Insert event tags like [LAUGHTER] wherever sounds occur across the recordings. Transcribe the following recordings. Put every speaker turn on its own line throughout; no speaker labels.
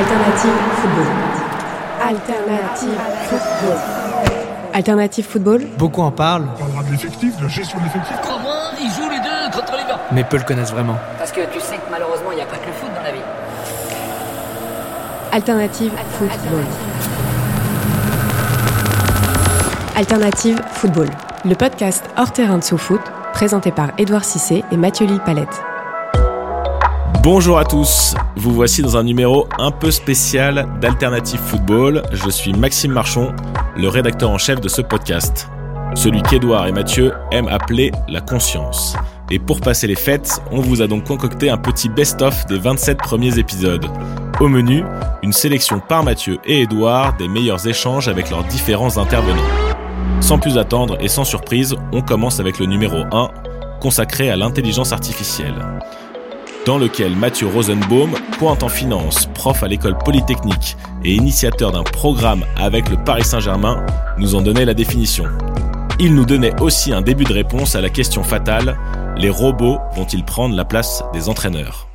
Alternative football. Alternative football. Alternative football.
Beaucoup en parlent,
On parlera de l'effectif, de la gestion de l'effectif.
Comment ils jouent les deux contre les gars
mais peu le connaissent vraiment.
Parce que tu sais que malheureusement, il n'y a pas que le foot dans la vie.
Alternative football. Alternative football. Le podcast hors terrain de sous-foot, présenté par Édouard Cissé et Mathieu Lille-Palette.
Bonjour à tous, vous voici dans un numéro un peu spécial d'Alternative Football. Je suis Maxime Marchon, le rédacteur en chef de ce podcast. Celui qu'Edouard et Mathieu aiment appeler la conscience. Et pour passer les fêtes, on vous a donc concocté un petit best-of des 27 premiers épisodes. Au menu, une sélection par Mathieu et Edouard des meilleurs échanges avec leurs différents intervenants. Sans plus attendre et sans surprise, on commence avec le numéro 1, consacré à l'intelligence artificielle dans lequel Mathieu Rosenbaum, pointe en finance, prof à l'école polytechnique et initiateur d'un programme avec le Paris Saint-Germain, nous en donnait la définition. Il nous donnait aussi un début de réponse à la question fatale, les robots vont-ils prendre la place des entraîneurs?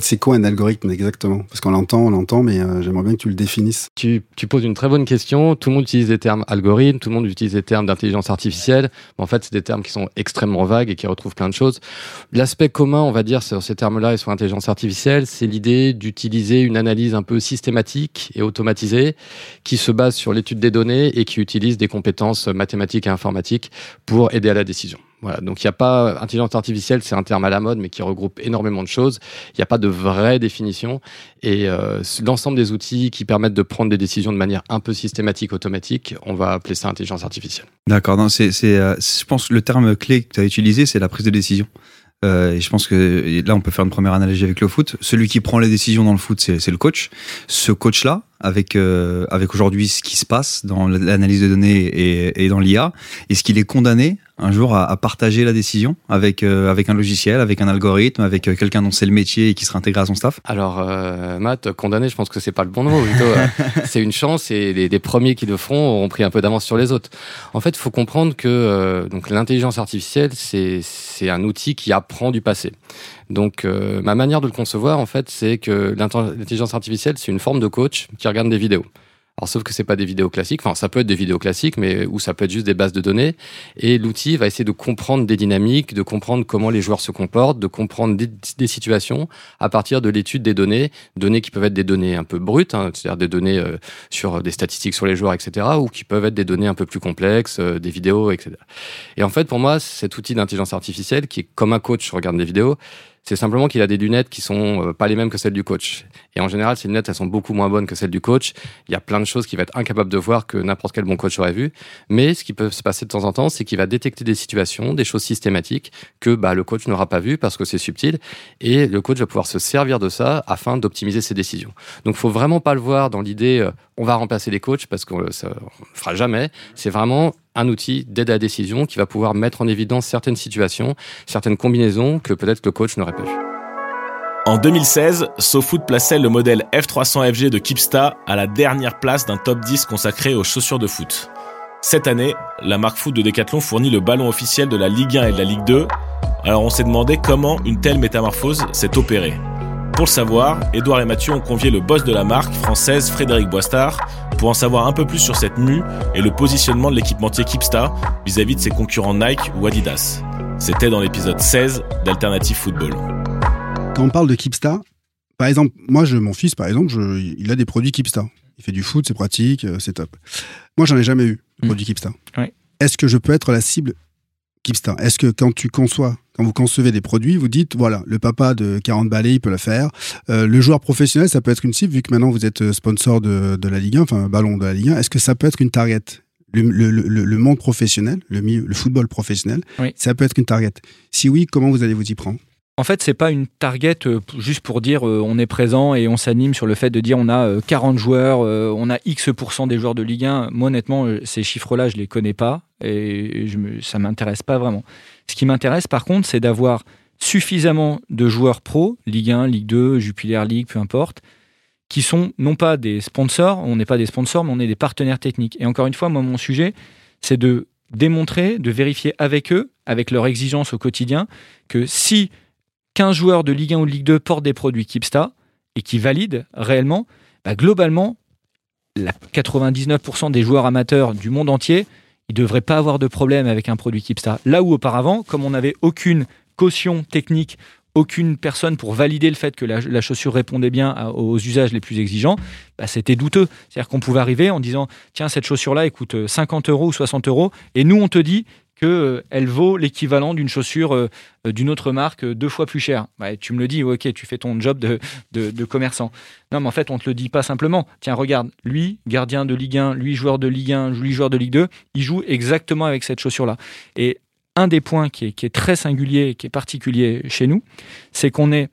C'est quoi un algorithme exactement? Parce qu'on l'entend, on l'entend, mais euh, j'aimerais bien que tu le définisses.
Tu, tu poses une très bonne question. Tout le monde utilise les termes algorithme, tout le monde utilise les termes d'intelligence artificielle. Mais en fait, c'est des termes qui sont extrêmement vagues et qui retrouvent plein de choses. L'aspect commun, on va dire, sur ces termes-là et sur l'intelligence artificielle, c'est l'idée d'utiliser une analyse un peu systématique et automatisée qui se base sur l'étude des données et qui utilise des compétences mathématiques et informatiques pour aider à la décision. Voilà, donc il n'y a pas intelligence artificielle, c'est un terme à la mode, mais qui regroupe énormément de choses. Il n'y a pas de vraie définition, et euh, l'ensemble des outils qui permettent de prendre des décisions de manière un peu systématique, automatique, on va appeler ça intelligence artificielle.
D'accord, c'est, euh, je pense que le terme clé que tu as utilisé, c'est la prise de décision. Euh, et je pense que là, on peut faire une première analogie avec le foot. Celui qui prend les décisions dans le foot, c'est le coach. Ce coach-là, avec, euh, avec aujourd'hui ce qui se passe dans l'analyse de données et, et dans l'IA, est-ce qu'il est condamné un jour à, à partager la décision avec, euh, avec un logiciel, avec un algorithme, avec euh, quelqu'un dont c'est le métier et qui sera intégré à son staff?
Alors, euh, Matt, condamné, je pense que c'est pas le bon mot. Plutôt, euh, [LAUGHS] c'est une chance et les, les premiers qui le feront auront pris un peu d'avance sur les autres. En fait, il faut comprendre que euh, donc l'intelligence artificielle, c'est c'est un outil qui apprend du passé. Donc, euh, ma manière de le concevoir, en fait, c'est que l'intelligence artificielle, c'est une forme de coach qui regarde des vidéos. Alors, sauf que c'est pas des vidéos classiques. Enfin, ça peut être des vidéos classiques, mais ou ça peut être juste des bases de données. Et l'outil va essayer de comprendre des dynamiques, de comprendre comment les joueurs se comportent, de comprendre des, des situations à partir de l'étude des données, données qui peuvent être des données un peu brutes, hein, c'est-à-dire des données euh, sur des statistiques sur les joueurs, etc., ou qui peuvent être des données un peu plus complexes, euh, des vidéos, etc. Et en fait, pour moi, cet outil d'intelligence artificielle, qui est comme un coach regarde des vidéos, c'est simplement qu'il a des lunettes qui sont euh, pas les mêmes que celles du coach. Et en général, ces lunettes, elles sont beaucoup moins bonnes que celles du coach. Il y a plein de choses qu'il va être incapable de voir que n'importe quel bon coach aurait vu. Mais ce qui peut se passer de temps en temps, c'est qu'il va détecter des situations, des choses systématiques que bah, le coach n'aura pas vues parce que c'est subtil. Et le coach va pouvoir se servir de ça afin d'optimiser ses décisions. Donc, faut vraiment pas le voir dans l'idée euh, on va remplacer les coachs parce qu'on ça le fera jamais. C'est vraiment un outil d'aide à la décision qui va pouvoir mettre en évidence certaines situations, certaines combinaisons que peut-être le coach n'aurait pas vues.
En 2016, SoFoot plaçait le modèle F300 FG de Kipsta à la dernière place d'un top 10 consacré aux chaussures de foot. Cette année, la marque foot de Decathlon fournit le ballon officiel de la Ligue 1 et de la Ligue 2. Alors on s'est demandé comment une telle métamorphose s'est opérée. Pour le savoir, Edouard et Mathieu ont convié le boss de la marque française Frédéric Boistard pour en savoir un peu plus sur cette mue et le positionnement de l'équipementier Kipsta vis-à-vis de ses concurrents Nike ou Adidas. C'était dans l'épisode 16 d'Alternative Football.
Quand on parle de Kipsta, par exemple, moi, je, mon fils, par exemple, je- il a des produits Kipsta. Il fait du foot, c'est pratique, euh, c'est top. Moi, j'en ai jamais eu, de
Mm.
produit Kipsta.
Ouais.
Est-ce que je peux être la cible Kipsta? Est-ce que quand tu conçois, quand vous concevez des produits, vous dites, voilà, le papa de 40 balais, il peut le faire. Euh, le joueur professionnel, ça peut être une cible, vu que maintenant vous êtes euh, sponsor de, de la Ligue 1, enfin, ballon de la Ligue 1. Est-ce que ça peut être une target? Le, le- le- le monde professionnel, le, football professionnel,
Oui.
ça peut être une target. Si oui, comment vous allez vous y prendre?
En fait, c'est pas une target euh, juste pour dire euh, on est présent et on s'anime sur le fait de dire on a euh, 40 joueurs, euh, on a X des joueurs de Ligue 1. Moi, honnêtement, ces chiffres-là, je les connais pas et je me, ça m'intéresse pas vraiment. Ce qui m'intéresse, par contre, c'est d'avoir suffisamment de joueurs pro, Ligue 1, Ligue 2, Jupiler League, peu importe, qui sont non pas des sponsors, on n'est pas des sponsors, mais on est des partenaires techniques. Et encore une fois, moi, mon sujet, c'est de démontrer, de vérifier avec eux, avec leurs exigences au quotidien, que si 15 joueurs de Ligue 1 ou de Ligue 2 portent des produits Kipsta et qui valident réellement, bah, globalement, la 99% des joueurs amateurs du monde entier, ils ne devraient pas avoir de problème avec un produit Kipsta. Là où auparavant, comme on n'avait aucune caution technique, aucune personne pour valider le fait que la, chaussure répondait bien aux usages les plus exigeants, bah, c'était douteux. C'est-à-dire qu'on pouvait arriver en disant tiens, cette chaussure-là, elle coûte euh, 50 euros ou 60 euros, et nous, on te dit qu'elle vaut l'équivalent d'une chaussure euh, euh, d'une autre marque euh, deux fois plus chère. Tu me le dis, ok, tu fais ton job de, commerçant. Non, mais en fait, on te le dit pas simplement. Tiens, regarde, lui, gardien de Ligue 1, lui, joueur de Ligue 1, lui, joueur de Ligue 2, il joue exactement avec cette chaussure-là. Et un des points qui est, très singulier, qui est particulier chez nous, c'est qu'on est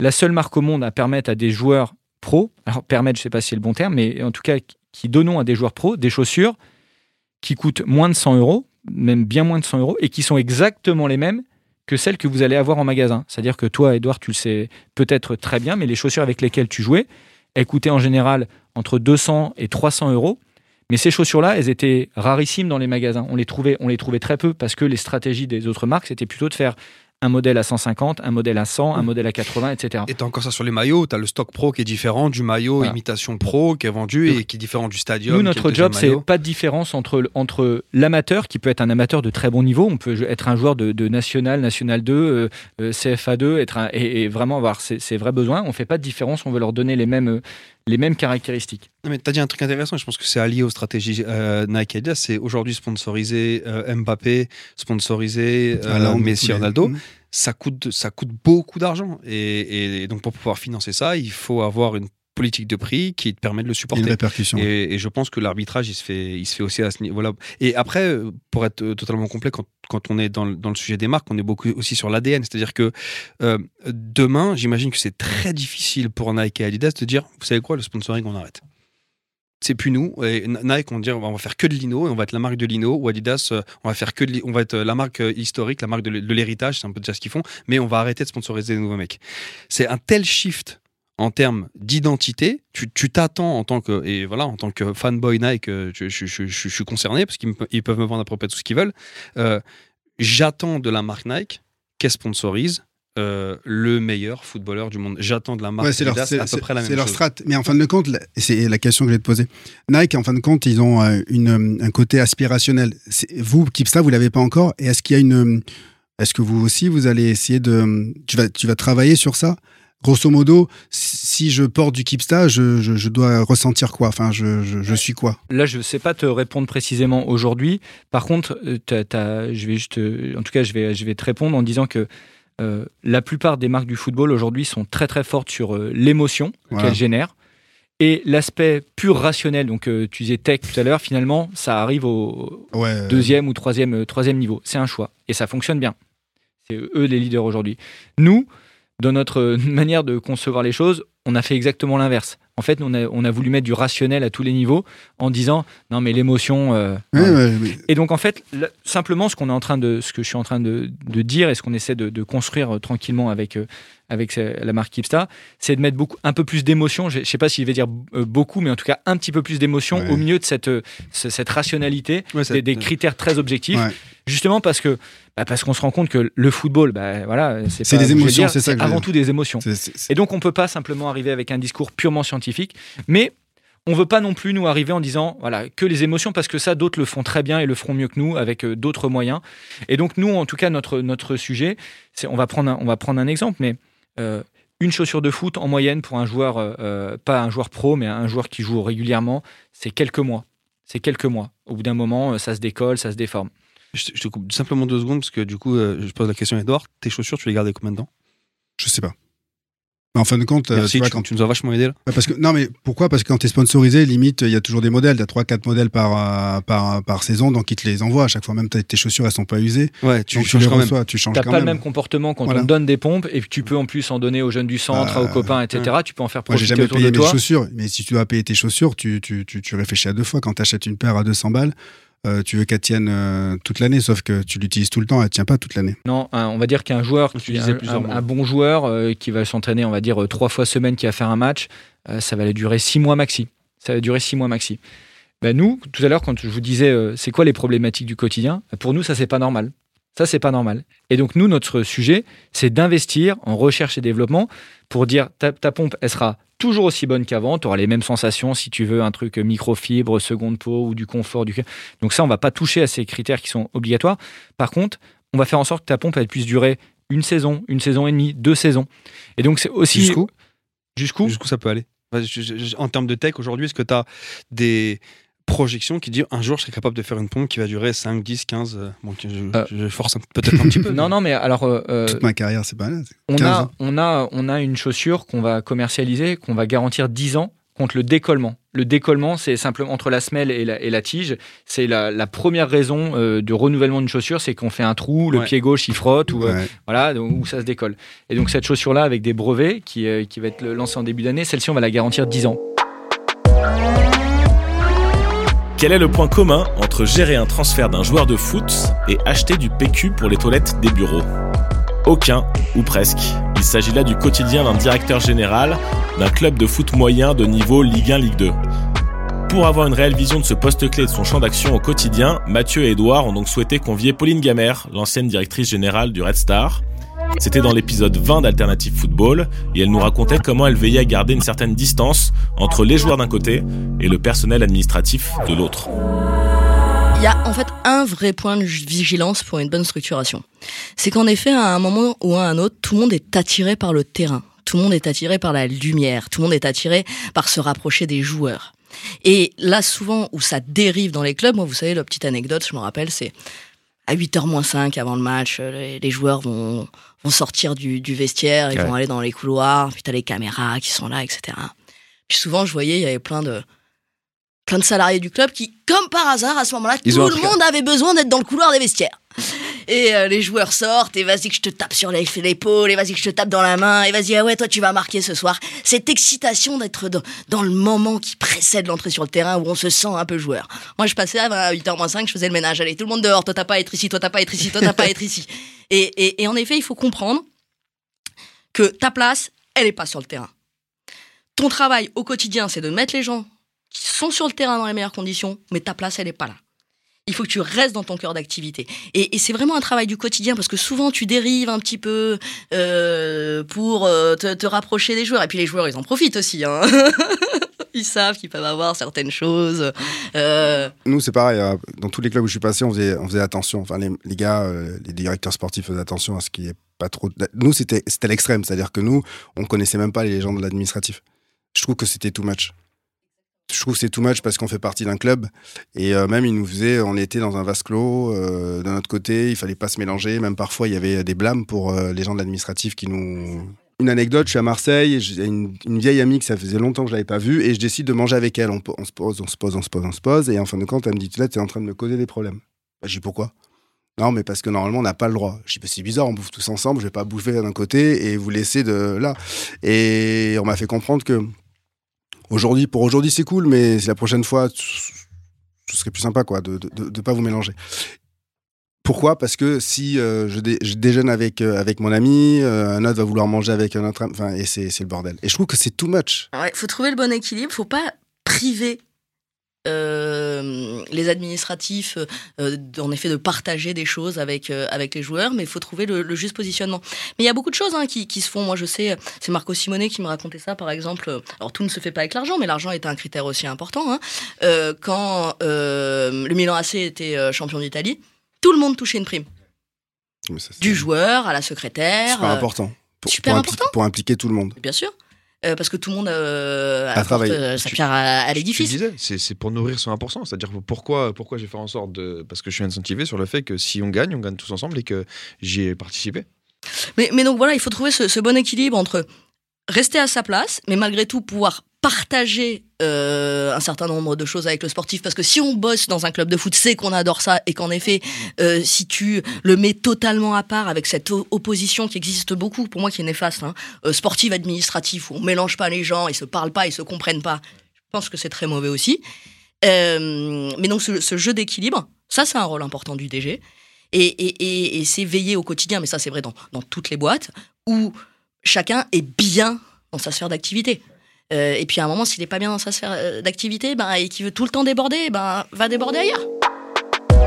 la seule marque au monde à permettre à des joueurs pros, alors permettre, je sais pas si c'est le bon terme, mais en tout cas, qui donnons à des joueurs pros des chaussures qui coûtent moins de 100 euros, même bien moins de 100 euros, et qui sont exactement les mêmes que celles que vous allez avoir en magasin. C'est-à-dire que toi, Edouard, tu le sais peut-être très bien, mais les chaussures avec lesquelles tu jouais, elles coûtaient en général entre 200 et 300 euros. Mais ces chaussures-là, elles étaient rarissimes dans les magasins. On les trouvait, on les trouvait très peu parce que les stratégies des autres marques, c'était plutôt de faire un modèle à 150, un modèle à 100, un modèle à 80, etc.
Et t'as encore ça sur les maillots, t'as le stock pro qui est différent du maillot
Voilà.
imitation pro qui est vendu et qui est différent du stadium.
Nous, notre job, c'est pas de différence entre, entre l'amateur, qui peut être un amateur de très bon niveau, on peut être un joueur de, de National, National 2, euh, euh, CFA 2, être un- et, et vraiment avoir ses, ses vrais besoins. On fait pas de différence, on veut leur donner les mêmes, euh, les mêmes caractéristiques.
Non, mais tu as dit un truc intéressant, je pense que c'est allié aux stratégies euh, Nike et Adidas. C'est aujourd'hui sponsoriser euh, Mbappé, sponsoriser euh, Messi, Ronaldo.
Mhm.
Ça coûte, ça coûte beaucoup d'argent. Et, et donc, pour pouvoir financer ça, il faut avoir une politique de prix qui te permet de le supporter.
une répercussion.
Et, et je pense que l'arbitrage, il se fait, il se fait aussi à ce niveau-là. Et après, pour être euh, totalement complet, quand, quand on est dans le, dans le sujet des marques, on est beaucoup aussi sur l'ADN. C'est-à-dire que euh, demain, j'imagine que c'est très difficile pour Nike et Adidas de dire, vous savez quoi, le sponsoring, on arrête. C'est plus nous. Et Nike, on dit, on va faire que de lino et on va être la marque de lino. Ou Adidas, euh, on va faire que de, on va être la marque historique, la marque de l'héritage. C'est un peu déjà ce qu'ils font. Mais on va arrêter de sponsoriser des nouveaux mecs. C'est un tel shift en termes d'identité, tu t'attends en tant que et voilà en tant que fanboy Nike, euh, je, je- je- je- je suis concerné parce qu'ils peuvent me vendre à peu près tout ce qu'ils veulent. Euh, J'attends de la marque Nike qu'elle sponsorise euh, le meilleur footballeur du monde. J'attends de la marque
Ouais, c'est leur,
à peu près la même
c'est leur
chose.
strat. Mais en fin de compte, c'est la question que je vais te poser. Nike, en fin de compte, ils ont une, un côté aspirationnel. Vous, Kipsta, vous l'avez pas encore. Et est-ce qu'il y a une. Est-ce que vous aussi, vous allez essayer de. Tu vas, tu vas travailler sur ça? Grosso modo, si je porte du Kipsta, je, je, je dois ressentir quoi? Enfin, je, suis quoi?
Là, je ne sais pas te répondre précisément aujourd'hui. Par contre, euh, je vais juste, euh, en tout cas, je vais, je vais te répondre en disant que euh, la plupart des marques du football aujourd'hui sont très très fortes sur euh, l'émotion
Voilà.
qu'elles génèrent. Et l'aspect pur rationnel, donc euh, tu disais tech tout à l'heure, finalement, ça arrive au
Ouais.
deuxième ou troisième, troisième niveau. C'est un choix. Et ça fonctionne bien. C'est eux les leaders aujourd'hui. Nous, dans notre euh, [LAUGHS] manière de concevoir les choses, on a fait exactement l'inverse. En fait, on a, on a voulu mettre du rationnel à tous les niveaux en disant non mais l'émotion. euh, Et donc en fait, là, simplement ce qu'on est en train de, ce que je suis en train de, de dire et ce qu'on essaie de, de construire euh, tranquillement avec euh, avec la marque Kipsta, c'est de mettre beaucoup, un peu plus d'émotion. Je ne sais pas s'il veut dire beaucoup, mais en tout cas un petit peu plus d'émotion
Ouais.
au milieu de cette ce- cette rationalité,
Ouais,
des, des critères très objectifs.
Ouais.
Justement parce que bah, parce qu'on se rend compte que le football, bah, voilà, c'est
des émotions, c'est ça que
avant tout des émotions. Et donc, on peut pas simplement arriver avec un discours purement scientifique, mais on veut pas non plus nous arriver en disant voilà que les émotions parce que ça d'autres le font très bien et le feront mieux que nous avec euh, d'autres moyens. Et donc nous en tout cas notre notre sujet, c'est on va prendre un, on va prendre un exemple, mais euh, une chaussure de foot en moyenne pour un joueur euh, pas un joueur pro mais un joueur qui joue régulièrement, c'est quelques mois. C'est quelques mois. Au bout d'un moment, ça se décolle, ça se déforme.
Je, te- je te coupe simplement deux secondes parce que du coup, euh, je pose la question à Edouard. Tes chaussures, tu les gardes combien de temps?
Je sais pas. En fin de compte, euh,
Merci,
tu vois,
tu,
quand
tu nous as vachement aidé là.
Ouais, Parce que, non, mais pourquoi? Parce que quand tu es sponsorisé, limite, il y a toujours des modèles. Tu as 3-4 modèles par, euh, par, par saison, donc ils te les envoient à chaque fois. Même tes chaussures, elles sont pas usées.
Ouais, tu
donc tu
changes
les
quand même.
reçois, tu changes
T'as
quand
pas
même.
le même comportement quand
Voilà.
on te donne des pompes et que tu peux en plus en donner aux jeunes du centre,
Bah,
aux copains, etc. Tu peux en faire
Moi, j'ai
profiter
jamais payé
de
mes
toi.
chaussures, mais si tu dois payer tes chaussures, tu, tu, tu, tu réfléchis à deux fois. Quand tu achètes une paire à 200 balles, euh, tu veux qu'elle tienne euh, toute l'année, sauf que tu l'utilises tout le temps, elle tient pas toute l'année.
Non, un- on va dire qu'un joueur,
Tu
qui-
disais
un,
plusieurs
un-
mois.
un bon joueur euh, qui va s'entraîner, on va dire, euh, trois fois semaine, qui va faire un match, euh, ça va aller durer six mois maxi. Ça va durer six mois maxi. Ben nous, tout à l'heure, quand je vous disais, euh, c'est quoi les problématiques du quotidien ben Pour nous, ça, c'est pas normal. Ça, c'est pas normal. Et donc, nous, notre sujet, c'est d'investir en recherche et développement pour dire ta, ta pompe, elle sera toujours aussi bonne qu'avant. Tu auras les mêmes sensations si tu veux un truc microfibre, seconde peau ou du confort. Du... Donc, ça, on va pas toucher à ces critères qui sont obligatoires. Par contre, on va faire en sorte que ta pompe, elle puisse durer une saison, une saison et demie, deux saisons. Et donc, c'est aussi.
Jusqu'où?
Jusqu'où?
Jusqu'où ça peut aller? En termes de tech, aujourd'hui, est-ce que tu as des projections qui disent un jour je serai capable de faire une pompe qui va durer 5, 10, 15 euh, Bon, je,
Euh.
je force un- peut-être un petit peu. [LAUGHS]
Non, non, mais alors. euh, euh,
Toute ma carrière, c'est pas là. c'est
on
15
a,
ans.
on, a, on a une chaussure qu'on va commercialiser, qu'on va garantir 10 ans contre le décollement. Le décollement, c'est simplement entre la semelle et la, et la tige. C'est la, la première raison euh, de renouvellement d'une chaussure, c'est qu'on fait un trou, le
Ouais.
pied gauche il frotte ou euh, voilà, donc, où ça se décolle. Et donc cette chaussure-là, avec des brevets qui, euh, qui va être lancée en début d'année, celle-ci on va la garantir 10 ans.
Quel est le point commun entre gérer un transfert d'un joueur de foot et acheter du PQ pour les toilettes des bureaux? Aucun, ou presque. Il s'agit là du quotidien d'un directeur général d'un club de foot moyen de niveau Ligue 1, Ligue 2. Pour avoir une réelle vision de ce poste clé et de son champ d'action au quotidien, Mathieu et Edouard ont donc souhaité convier Pauline Gamère, l'ancienne directrice générale du Red Star. C'était dans l'épisode 20 d'Alternative Football et elle nous racontait comment elle veillait à garder une certaine distance entre les joueurs d'un côté et le personnel administratif de l'autre.
Il y a en fait un vrai point de vigilance pour une bonne structuration. C'est qu'en effet, à un moment ou à un autre, tout le monde est attiré par le terrain. Tout le monde est attiré par la lumière. Tout le monde est attiré par se rapprocher des joueurs. Et là, souvent, où ça dérive dans les clubs, moi, vous savez, la petite anecdote, je me rappelle, c'est à 8h moins 5 avant le match, euh, les, les joueurs vont, vont sortir du, du vestiaire, ils
Ouais.
vont aller dans les couloirs, puis t'as les caméras qui sont là, etc. Puis souvent, je voyais, il y avait plein de, plein de salariés du club qui, comme par hasard, à ce moment-là, tout le
truc-
monde avait besoin d'être dans le couloir des vestiaires. Et euh, les joueurs sortent, et vas-y que je te tape sur les- l'épaule, et vas-y que je te tape dans la main, et vas-y, ah ouais, toi tu vas marquer ce soir. Cette excitation d'être dans, dans le moment qui précède l'entrée sur le terrain où on se sent un peu joueur. Moi je passais à 8h moins 5, je faisais le ménage. Allez, tout le monde dehors, toi t'as pas à être ici, toi t'as pas à être ici, toi t'as pas à être ici. [LAUGHS] Et, et, et en effet, il faut comprendre que ta place, elle est pas sur le terrain. Ton travail au quotidien, c'est de mettre les gens qui sont sur le terrain dans les meilleures conditions, mais ta place, elle est pas là. Il faut que tu restes dans ton cœur d'activité. Et, c'est vraiment un travail du quotidien parce que souvent tu dérives un petit peu euh, pour euh, te, rapprocher des joueurs. Et puis les joueurs, ils en profitent aussi. hein. [LAUGHS] ils savent qu'ils peuvent avoir certaines choses. Euh,
Nous, c'est pareil. Dans tous les clubs où je suis passé, on faisait, on faisait attention. Enfin, les, gars, les directeurs sportifs faisaient attention à ce qui est pas trop. Nous, c'était l'extrême. C'est-à-dire que nous, on connaissait même pas les gens de l'administratif. Je trouve que c'était too much. Je trouve c'est too much parce qu'on fait partie d'un club. Et euh, même, ils nous faisaient. On était dans un vase clos. euh, de notre côté, il fallait pas se mélanger. Même parfois, il y avait des blâmes pour euh, les gens de l'administratif qui nous. Une anecdote, je suis à Marseille, j'ai une, une vieille amie que ça faisait longtemps que je l'avais pas vue et je décide de manger avec elle. On, se pose, on se pose, on se pose, on se pose et en fin de compte, elle me dit tu es en train de me causer des problèmes. Bah, je dis pourquoi? Non, mais parce que normalement, on n'a pas le droit. Je dis bah, c'est bizarre, on bouffe tous ensemble, je vais pas bouffer d'un côté et vous laisser de là. Et on m'a fait comprendre que aujourd'hui, pour aujourd'hui, c'est cool, mais la prochaine fois, ce serait plus sympa quoi, de ne pas vous mélanger. Pourquoi? Parce que si euh, je, dé- je déjeune avec, euh, avec mon ami, euh, un autre va vouloir manger avec un autre, enfin, et c'est le bordel. Et je trouve que c'est too much.
Ouais, faut trouver le bon équilibre. Faut pas priver euh, les administratifs, euh, en effet, de partager des choses avec euh, avec les joueurs, mais il faut trouver le, le juste positionnement. Mais il y a beaucoup de choses hein, qui, qui se font. Moi, je sais, c'est Marco Simonet qui me racontait ça, par exemple. Alors, tout ne se fait pas avec l'argent, mais l'argent est un critère aussi important. hein. Euh, quand euh, le Milan AC était euh, champion d'Italie, tout le monde touchait une prime.
Ça,
Du joueur à la secrétaire.
super
euh,
important. Pour,
super
pour,
important.
pour impliquer tout le monde.
Bien sûr. Euh, parce que tout le monde euh,
À
apporte
travailler.
euh, sa pierre à, à l'édifice.
disais, c'est pour nourrir ce 1%. C'est-à-dire pourquoi, pourquoi j'ai fait en sorte de. Parce que je suis incentivé sur le fait que si on gagne, on gagne tous ensemble et que j'y ai participé.
Mais, mais donc voilà, il faut trouver ce, ce bon équilibre entre rester à sa place, mais malgré tout pouvoir partager euh, un certain nombre de choses avec le sportif. Parce que si on bosse dans un club de foot c'est qu'on adore ça et qu'en effet euh, si tu le mets totalement à part avec cette opposition qui existe beaucoup pour moi qui est néfaste hein, euh, sportive administrative où on mélange pas les gens ils se parlent pas ils se comprennent pas je pense que c'est très mauvais aussi. Mais donc ce, jeu d'équilibre ça c'est un rôle important du DG et, c'est veiller au quotidien mais ça c'est vrai dans toutes les boîtes où chacun est bien dans sa sphère d'activité euh, et puis à un moment, s'il n'est pas bien dans sa sphère euh, d'activité ben, et qu'il veut tout le temps déborder, ben, va déborder ailleurs.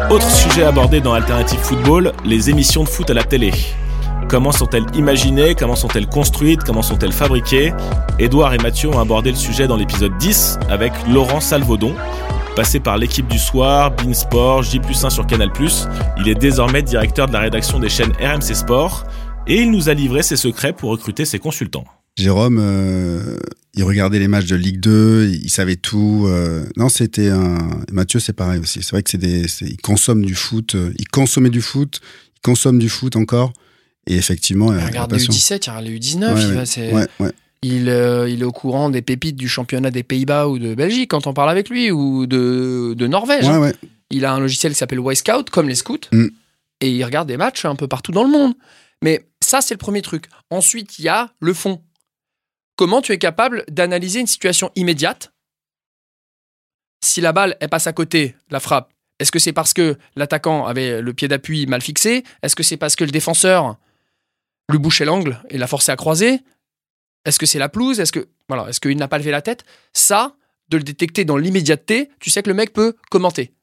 Autre sujet abordé dans Alternative Football, les émissions de foot à la télé. Comment sont-elles imaginées Comment sont-elles construites Comment sont-elles fabriquées? Édouard et Mathieu ont abordé le sujet dans l'épisode 10 avec Laurent Salvaudon. Passé par l'équipe du soir, Beansport, J1 sur Canal+, il est désormais directeur de la rédaction des chaînes RMC Sport et il nous a livré ses secrets pour recruter ses consultants.
Jérôme, euh, il regardait les matchs de Ligue 2, il savait tout. euh, non, c'était un. Mathieu, c'est pareil aussi. C'est vrai que c'est des. Il consomme du foot. euh, Il consommait du foot. Il consomme du foot encore. Et effectivement, euh,
Regarde les
passion.
U17, il regarde les U19.
Ouais,
il,
ouais,
va- c'est-
ouais, ouais.
il, il est au courant des pépites du championnat des Pays-Bas ou de Belgique quand on parle avec lui, ou de, de Norvège. Hein. Il a un logiciel qui s'appelle Y-Scout, comme les scouts,
Mm.
et il regarde des matchs un peu partout dans le monde. Mais ça, c'est le premier truc. Ensuite, il y a le fond. Comment tu es capable d'analyser une situation immédiate Si la balle, elle passe à côté, la frappe, est-ce que c'est parce que l'attaquant avait le pied d'appui mal fixé? Est-ce que c'est parce que le défenseur lui bouchait l'angle et l'a forcé à croiser? Est-ce que c'est la pelouse? Est-ce que voilà, est-ce qu'il n'a pas levé la tête? Ça, de le détecter dans l'immédiateté, tu sais que le mec peut commenter.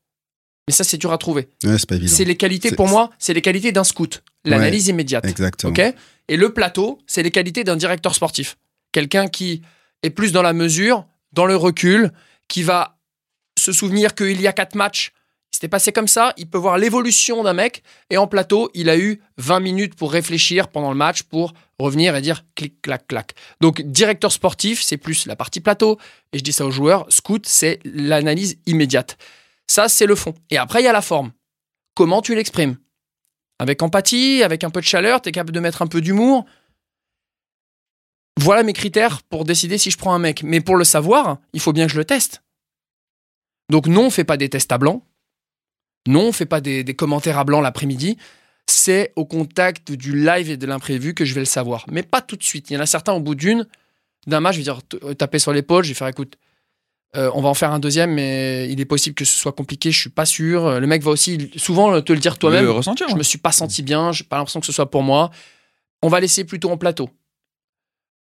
Mais ça, c'est dur à trouver.
Ouais, c'est pas évident.
C'est les qualités, pour moi, c'est les qualités d'un scout. L'analyse
Ouais,
immédiate.
Exactement.
Ok? Et le plateau, c'est les qualités d'un directeur sportif. Quelqu'un qui est plus dans la mesure, dans le recul, qui va se souvenir qu'il y a quatre matchs, il s'était passé comme ça, il peut voir l'évolution d'un mec, et en plateau, il a eu 20 minutes pour réfléchir pendant le match, pour revenir et dire clic, clac, clac. Donc, directeur sportif, c'est plus la partie plateau, et je dis ça aux joueurs, scout, c'est l'analyse immédiate. Ça, c'est le fond. Et après, il y a la forme. Comment tu l'exprimes? Avec empathie, avec un peu de chaleur, tu es capable de mettre un peu d'humour. Voilà mes critères pour décider si je prends un mec. Mais pour le savoir, il faut bien que je le teste. Donc non, on fait pas des tests à blanc. Non, on fait pas des, des commentaires à blanc l'après-midi. C'est au contact du live et de l'imprévu que je vais le savoir. Mais pas tout de suite. Il y en a certains au bout d'une, d'un match, je vais dire t- taper sur l'épaule, je vais faire écoute, euh, on va en faire un deuxième, mais il est possible que ce soit compliqué, je suis pas sûr. Le mec va aussi souvent te le dire toi-même.
Ressentir,
Je me suis pas senti bien, j'ai pas l'impression que ce soit pour moi. On va laisser plutôt en plateau.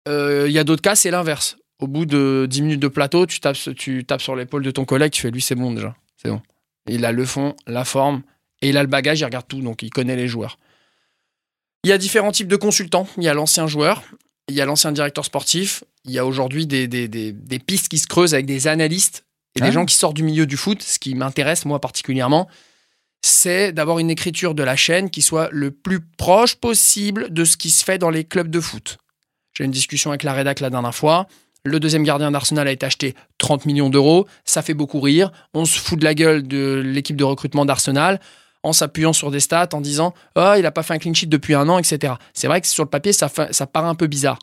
Euh, Il y a d'autres cas, c'est l'inverse. Au bout de 10 minutes de plateau, tu tapes, tu tapes sur l'épaule de ton collègue, tu fais lui, c'est bon déjà. C'est bon. Il a le fond, la forme, et il a le bagage, il regarde tout, donc il connaît les joueurs. Il y a différents types de consultants. Il y a l'ancien joueur, il y a l'ancien directeur sportif, il y a aujourd'hui des, des, des- des pistes qui se creusent avec des analystes et des gens qui sortent du milieu du foot. Ce qui m'intéresse, moi particulièrement, c'est d'avoir une écriture de la chaîne qui soit le plus proche possible de ce qui se fait dans les clubs de foot. J'ai eu une discussion avec la rédac la dernière fois. Le deuxième gardien d'Arsenal a été acheté 30 millions d'euros. Ça fait beaucoup rire. On se fout de la gueule de l'équipe de recrutement d'Arsenal en s'appuyant sur des stats, en disant Ah, il n'a pas fait un clean sheet depuis un an, etc. C'est vrai que sur le papier, ça, ça paraît un peu bizarre.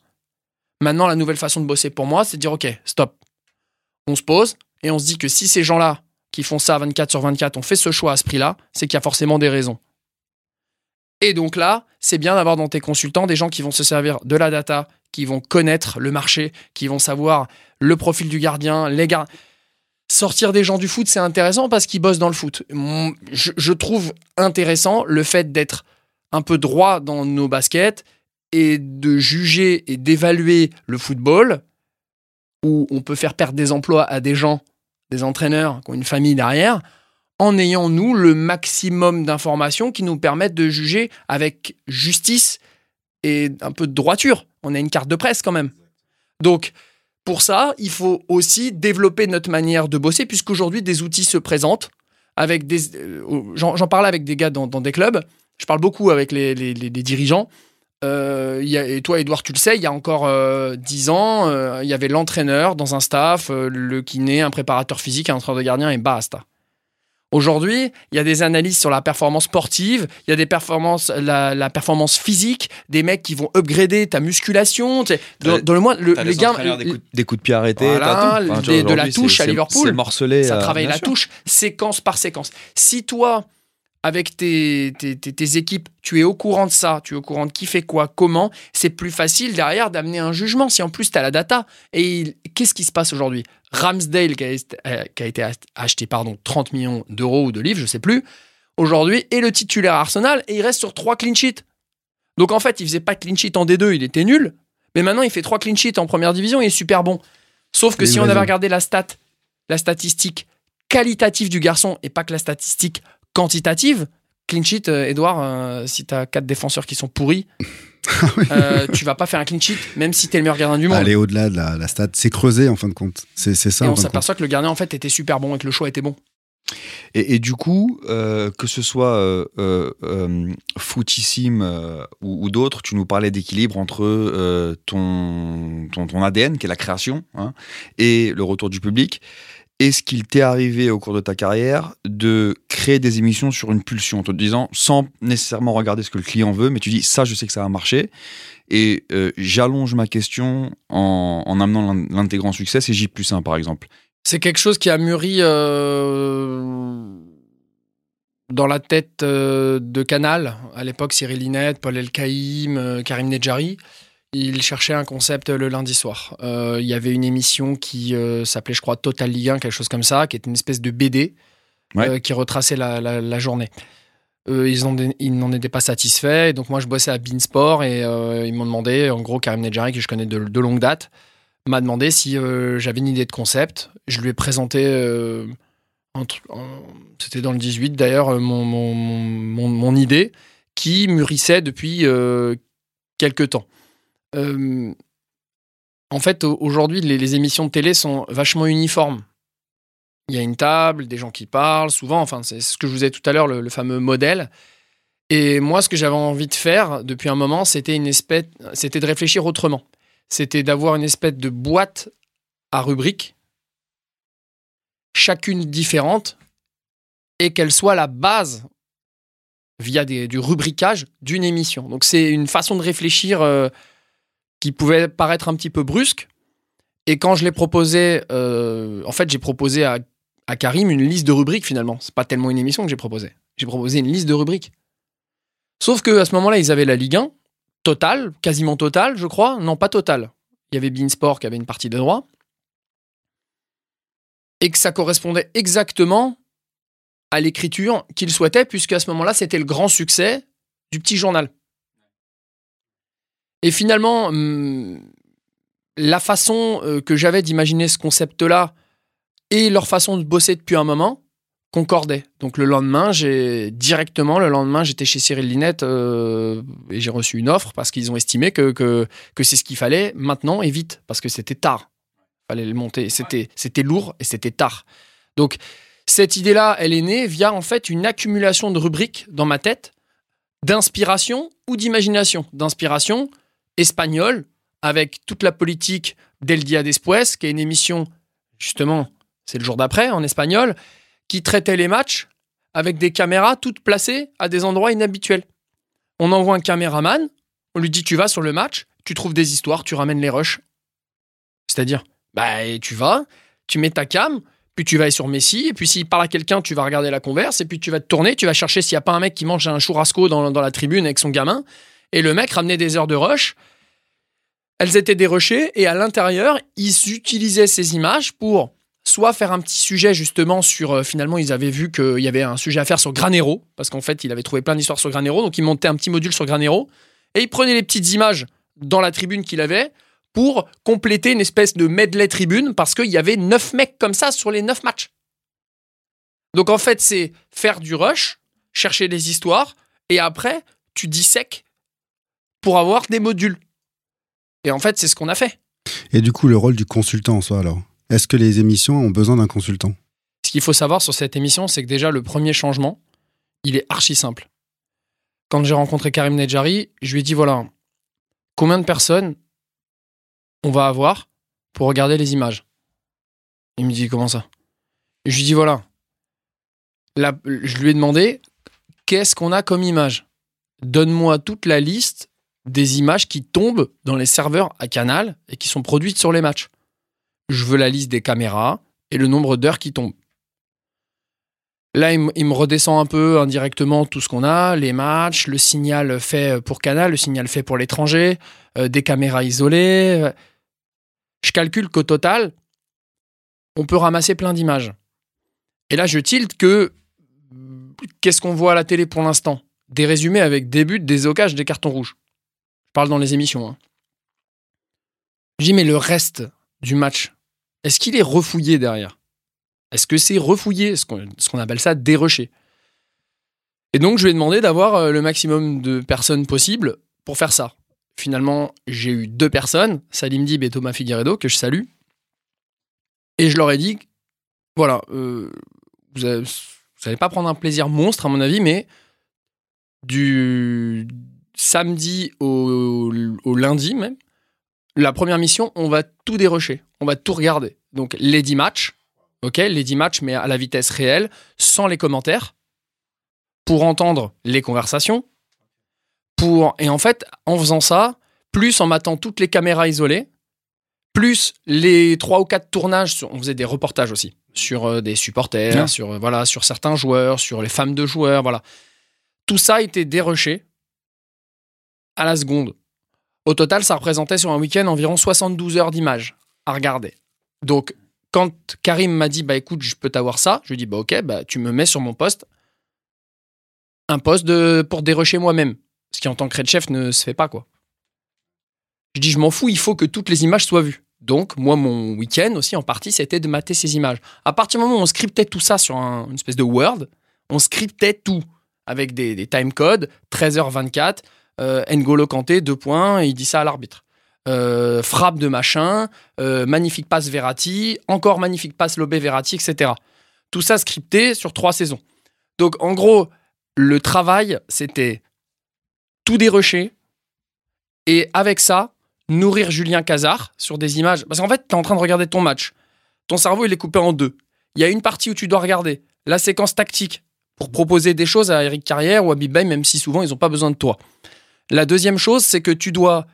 Maintenant, la nouvelle façon de bosser pour moi, c'est de dire Ok, stop. On se pose et on se dit que si ces gens-là qui font ça 24 sur 24 ont fait ce choix à ce prix-là, c'est qu'il y a forcément des raisons. Et donc là, c'est bien d'avoir dans tes consultants des gens qui vont se servir de la data, qui vont connaître le marché, qui vont savoir le profil du gardien, les gardiens. Sortir des gens du foot, c'est intéressant parce qu'ils bossent dans le foot. Je, je trouve intéressant le fait d'être un peu droit dans nos baskets et de juger et d'évaluer le football, où on peut faire perdre des emplois à des gens, des entraîneurs qui ont une famille derrière, en ayant, nous, le maximum d'informations qui nous permettent de juger avec justice et un peu de droiture. On a une carte de presse quand même. Donc, pour ça, il faut aussi développer notre manière de bosser, puisqu'aujourd'hui, des outils se présentent. Avec des, euh, j'en, parlais avec des gars dans, des clubs. Je parle beaucoup avec les, les- dirigeants. Euh, et toi, Edouard, tu le sais, il y a encore euh, 10 ans, euh, il y avait l'entraîneur dans un staff, le kiné, un préparateur physique, un entraîneur de gardien et basta. Aujourd'hui, il y a des analyses sur la performance sportive, il y a des performances, la, la performance physique, des mecs qui vont upgrader ta musculation. tu sais, Dans, dans le moins, le- les
les
gars,
des, coups, des coups de pied arrêtés.
Voilà.
Enfin,
des- de la touche à Liverpool.
C'est morcelé.
ça
euh,
travaille la touche, séquence par séquence. Si toi, avec tes, tes, tes- tes équipes, tu es au courant de ça, tu es au courant de qui fait quoi, comment, c'est plus facile derrière d'amener un jugement. Si en plus tu as la data. Et qu'est-ce qui se passe aujourd'hui? Ramsdale, qui a, été- euh, qui a été acheté pardon, 30 millions d'euros ou de livres, je sais plus, aujourd'hui est le titulaire à Arsenal et il reste sur 3 clean sheets. Donc en fait, il faisait pas de clean sheet en D2, il était nul. Mais maintenant, il fait 3 clean sheets en première division et il est super bon. Sauf que si on avait regardé la stat, la statistique qualitative du garçon et pas que la statistique quantitative, clean sheet, euh, Edouard, euh, si tu as 4 défenseurs qui sont pourris, [LAUGHS] euh, tu vas pas faire un clean sheet, même si tu es le meilleur gardien du monde.
Aller au-delà de la, la stat, c'est creuser en fin de compte. C'est ça.
et on s'aperçoit que le gardien en fait était super bon et que le choix était bon.
Et, et du coup, euh, que ce soit euh, euh, euh, footissime ou, ou d'autres, tu nous parlais d'équilibre entre ton, ton, ton ADN, qui est la création, hein, et le retour du public. Est-ce qu'il t'est arrivé au cours de ta carrière de créer des émissions sur une pulsion, en te disant, sans nécessairement regarder ce que le client veut, mais tu dis, ça, je sais que ça va marcher, et euh, j'allonge ma question en, en amenant l'in- l'intégrant succès, c'est J plus 1 par exemple.
C'est quelque chose qui a mûri euh, dans la tête euh, de Canal. À l'époque, Cyril Linette, Paul Elkaïm, Karim Nedjari. Ils cherchaient un concept le lundi soir. Euh, Il y avait une émission qui euh, s'appelait, je crois, Total Ligue 1, quelque chose comme ça, qui était une espèce de BD
Ouais.
euh, qui retraçait la, la- la journée. Ils, en- ils n'en étaient pas satisfaits. Et donc, moi, je bossais à Beansport et ils m'ont demandé, en gros, Karim Nedjari, que je connais de, de longue date, m'a demandé si j'avais une idée de concept. Je lui ai présenté, c'était dans le 18 d'ailleurs, mon, mon, mon, mon- mon idée qui mûrissait depuis quelques temps. Euh, en fait, au- aujourd'hui, les, émissions de télé sont vachement uniformes. Il y a une table, des gens qui parlent, souvent, enfin, c'est ce que je vous ai tout à l'heure, le, fameux modèle. Et moi, ce que j'avais envie de faire depuis un moment, c'était une espèce, c'était de réfléchir autrement. C'était d'avoir une espèce de boîte à rubriques, chacune différente, et qu'elle soit la base via du rubricage d'une émission. Donc c'est une façon de réfléchir euh, qui pouvait paraître un petit peu brusque. Et quand je l'ai proposé, euh, en fait, j'ai proposé à, à Karim une liste de rubriques finalement. C'est pas tellement une émission que j'ai proposé. J'ai proposé une liste de rubriques. Sauf que à ce moment-là, ils avaient la Ligue 1 totale, quasiment totale, je crois. Non, pas totale. Il y avait Beansport qui avait une partie des droits. Et que ça correspondait exactement à l'écriture qu'ils souhaitaient, puisque à ce moment-là, c'était le grand succès du petit journal. Et finalement, hum, la façon euh, que j'avais d'imaginer ce concept-là et leur façon de bosser depuis un moment concordaient. Donc le lendemain, j'ai directement, le lendemain, j'étais chez Cyril Linette euh, et j'ai reçu une offre parce qu'ils ont estimé que, que, que c'est ce qu'il fallait maintenant et vite, parce que c'était tard. fallait le monter. C'était, c'était lourd et c'était tard. Donc cette idée-là, elle est née via en fait une accumulation de rubriques dans ma tête d'inspiration ou d'imagination. D'inspiration espagnole, avec toute la politique d'El Dia Después, qui est une émission, justement, c'est le jour d'après, en espagnol, qui traitait les matchs avec des caméras toutes placées à des endroits inhabituels. On envoie un caméraman, on lui dit tu vas sur le match, tu trouves des histoires, tu ramènes les rushs. C'est-à-dire, bah, tu vas, tu mets ta cam, puis tu vas aller sur Messi, et puis s'il parle à quelqu'un, tu vas regarder la converse, et puis tu vas te tourner, tu vas chercher s'il n'y a pas un mec qui mange un churrasco dans la tribune avec son gamin, et le mec ramenait des heures de rush. Elles étaient dérushées, et à l'intérieur, ils utilisaient ces images pour soit faire un petit sujet justement sur euh, finalement ils avaient vu qu'il y avait un sujet à faire sur Granero parce qu'en fait il avait trouvé plein d'histoires sur Granero donc ils montaient un petit module sur Granero et ils prenaient les petites images dans la tribune qu'il avait pour compléter une espèce de medley tribune parce qu'il y avait neuf mecs comme ça sur les neuf matchs. Donc en fait c'est faire du rush, chercher des histoires et après tu dissèques pour avoir des modules. Et en fait c'est ce qu'on a fait.
Et du coup, le rôle du consultant en soi, alors Est-ce que les émissions ont besoin d'un consultant?
Ce qu'il faut savoir sur cette émission, c'est que déjà le premier changement, il est archi simple. Quand j'ai rencontré Karim Nedjari, je lui ai dit voilà, combien de personnes on va avoir pour regarder les images? Il me dit comment ça? Je lui dis voilà, la- je lui ai demandé qu'est-ce qu'on a comme image? Donne-moi toute la liste des images qui tombent dans les serveurs à Canal et qui sont produites sur les matchs. Je veux la liste des caméras et le nombre d'heures qui tombent. Là, il, me- redescend un peu indirectement tout ce qu'on a, les matchs, le signal fait pour Canal, le signal fait pour l'étranger, euh, des caméras isolées. euh. Je calcule qu'au total, on peut ramasser plein d'images. Et là, je tilte que qu'est-ce qu'on voit à la télé pour l'instant? Des résumés avec des buts, des ocages, des cartons rouges. Je parle dans les émissions. hein. Je dis, mais le reste du match, est-ce qu'il est refouillé derrière? Est-ce que c'est refouillé? Ce qu'on appelle ça dérushé. Et donc, je lui ai demandé d'avoir euh, le maximum de personnes possible pour faire ça. Finalement, j'ai eu deux personnes, Salim Dib et Thomas Figueredo, que je salue. Et je leur ai dit, voilà, euh, vous n'allez pas prendre un plaisir monstre, à mon avis, mais du samedi au, au lundi même, la première mission, on va tout dérocher, on va tout regarder. Donc les 10 matchs, ok, les 10 matchs, mais à la vitesse réelle, sans les commentaires, pour entendre les conversations, pour et en fait, en faisant ça, plus en matant toutes les caméras isolées, plus les trois ou quatre tournages, sur- on faisait des reportages aussi sur euh, des supporters, sur euh, voilà, sur certains joueurs, sur les femmes de joueurs, voilà. Tout ça était dérushé à la seconde. Au total, ça représentait sur un week-end environ 72 heures d'images à regarder. Donc, quand Karim m'a dit, bah écoute, je peux t'avoir ça, je lui ai dit, bah ok, bah tu me mets sur mon poste un poste de, pour dérusher moi-même. Ce qui, en tant que red chef, ne se fait pas, quoi. Je dis, je m'en fous, il faut que toutes les images soient vues. Donc, moi, mon week-end aussi, en partie, c'était de mater ces images. À partir du moment où on scriptait tout ça sur un- une espèce de Word, on scriptait tout avec des, des timecodes, 13h24, euh, N'Golo Kanté, deux points, et il dit ça à l'arbitre. Euh, frappe de machin, euh, magnifique passe Verratti, encore magnifique passe Lobé Verratti, etc. Tout ça scripté sur trois saisons. Donc, en gros, le travail, c'était tout dérocher, et avec ça, nourrir Julien Cazard sur des images. Parce qu'en fait, tu es en train de regarder ton match. Ton cerveau, il est coupé en deux. Il y a une partie où tu dois regarder la séquence tactique pour proposer des choses à Eric Carrière ou à Big Bay, même si souvent, ils n'ont pas besoin de toi. La deuxième chose, c'est que tu dois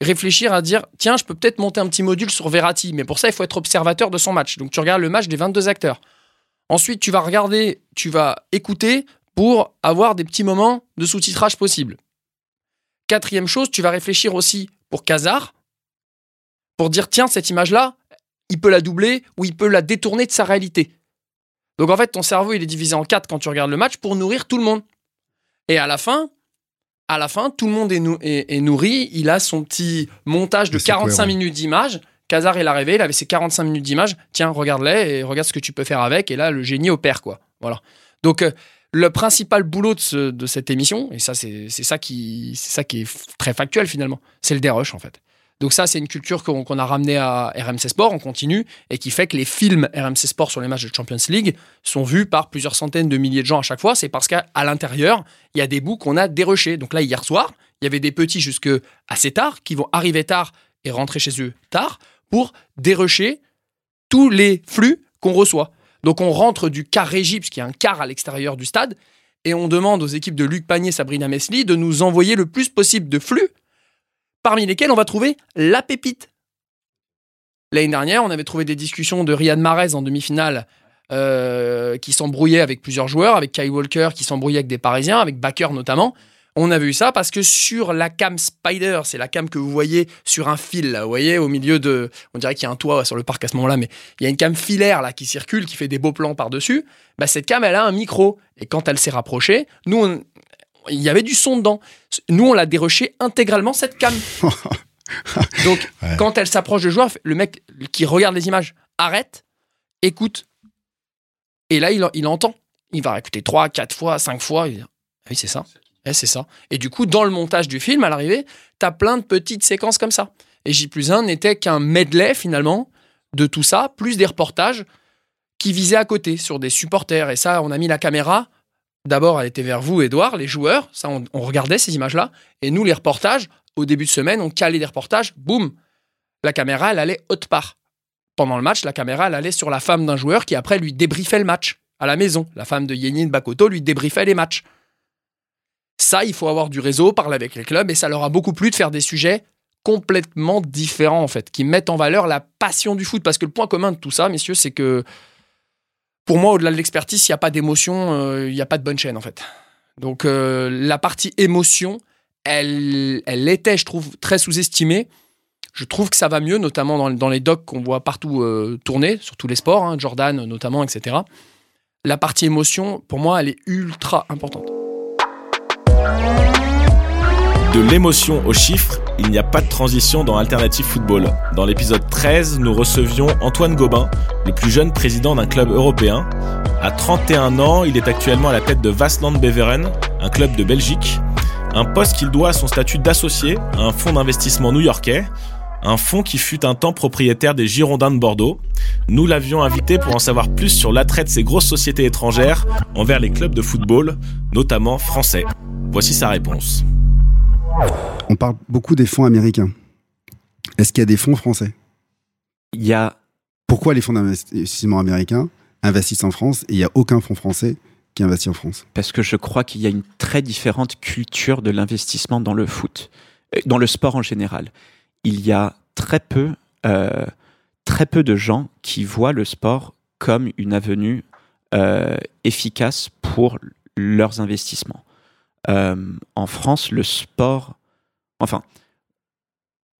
réfléchir à dire tiens, je peux peut-être monter un petit module sur Verratti, mais pour ça, il faut être observateur de son match. Donc, tu regardes le match des 22 acteurs. Ensuite, tu vas regarder, tu vas écouter pour avoir des petits moments de sous-titrage possible. Quatrième chose, tu vas réfléchir aussi pour Kazar, pour dire tiens, cette image-là, il peut la doubler ou il peut la détourner de sa réalité. Donc en fait, ton cerveau, il est divisé en quatre quand tu regardes le match pour nourrir tout le monde. Et à la fin, à la fin, tout le monde est, nou- est- est nourri. Il a son petit montage de
Mais c'est
45
cohérent.
minutes d'images. Kazar, il a rêvé, il avait ses 45 minutes d'images. Tiens, regarde-les et regarde ce que tu peux faire avec. Et là, le génie opère, quoi. Voilà. Donc, euh, le principal boulot de, ce- de cette émission, et ça, c'est ça, qui- ça qui est très factuel finalement, c'est le dérush en fait. Donc ça, c'est une culture qu'on a ramenée à RMC Sport, on continue, et qui fait que les films RMC Sport sur les matchs de Champions League sont vus par plusieurs centaines de milliers de gens à chaque fois. C'est parce qu'à l'intérieur, il y a des bouts qu'on a dérushés. Donc là, hier soir, il y avait des petits jusque assez tard, qui vont arriver tard et rentrer chez eux tard, pour dérusher tous les flux qu'on reçoit. Donc on rentre du car régie, puisqu'il y a un car à l'extérieur du stade, et on demande aux équipes de Luc Pagné, Sabrina Mesli de nous envoyer le plus possible de flux, parmi lesquels on va trouver la pépite. L'année dernière, on avait trouvé des discussions de Riyad Mahrez en demi-finale euh, qui s'embrouillait avec plusieurs joueurs, avec Kyle Walker qui s'embrouillait avec des Parisiens, avec Baker notamment. On a vu ça parce que sur la cam Spider, c'est la cam que vous voyez sur un fil, là, vous voyez, au milieu de. On dirait qu'il y a un toit sur le parc à ce moment-là, mais il y a une cam filaire là qui circule, qui fait des beaux plans par-dessus. Bah, cette cam, elle a un micro. Et quand elle s'est rapprochée, nous, il y avait du son dedans. Nous, on l'a déroché intégralement, cette cam. [LAUGHS] Donc,
Ouais.
quand elle s'approche de joueur, le mec qui regarde les images arrête, écoute, et là, il, il entend. Il va écouter 3, 4 fois, 5 fois. Il dit, ah oui, c'est ça. Eh, c'est ça. Et du coup, dans le montage du film, à l'arrivée, t'as plein de petites séquences comme ça. Et J plus 1 n'était qu'un medley, finalement, de tout ça, plus des reportages qui visaient à côté, sur des supporters. Et ça, on a mis la caméra. D'abord, elle était vers vous, Edouard, les joueurs. Ça, on, regardait ces images-là. Et nous, les reportages, au début de semaine, on calait des reportages. Boum La caméra, elle allait haute part. Pendant le match, la caméra, elle allait sur la femme d'un joueur qui, après, lui débriefait le match à la maison. La femme de Yenin Bakoto lui débriefait les matchs. Ça, il faut avoir du réseau, parler avec les clubs, et ça leur a beaucoup plu de faire des sujets complètement différents, en fait, qui mettent en valeur la passion du foot. Parce que le point commun de tout ça, messieurs, c'est que pour moi, au-delà de l'expertise, il n'y a pas d'émotion, euh, il n'y a pas de bonne chaîne, en fait. Donc, euh, la partie émotion, elle, elle était, je trouve, très sous-estimée. Je trouve que ça va mieux, notamment dans, dans les docs qu'on voit partout euh, tourner, sur tous les sports, hein, Jordan notamment, etc. La partie émotion, pour moi, elle est ultra importante.
De l'émotion aux chiffres, il n'y a pas de transition dans Alternative Football. Dans l'épisode 13, nous recevions Antoine Gobin, le plus jeune président d'un club européen. À 31 ans, il est actuellement à la tête de Vasland Beveren, un club de Belgique. Un poste qu'il doit à son statut d'associé à un fonds d'investissement new-yorkais, un fonds qui fut un temps propriétaire des Girondins de Bordeaux. Nous l'avions invité pour en savoir plus sur l'attrait de ces grosses sociétés étrangères envers les clubs de football, notamment français. Voici sa réponse.
On parle beaucoup des fonds américains. Est-ce qu'il y a des fonds français?
Il y a.
Pourquoi les fonds d'investissement américains investissent en France et il n'y a aucun fonds français qui investit en France?
Parce que je crois qu'il y a une très différente culture de l'investissement dans le foot, euh, dans le sport en général. Il y a très peu, euh, très peu de gens qui voient le sport comme une avenue euh, efficace pour leurs investissements. Euh, en France, le sport, enfin,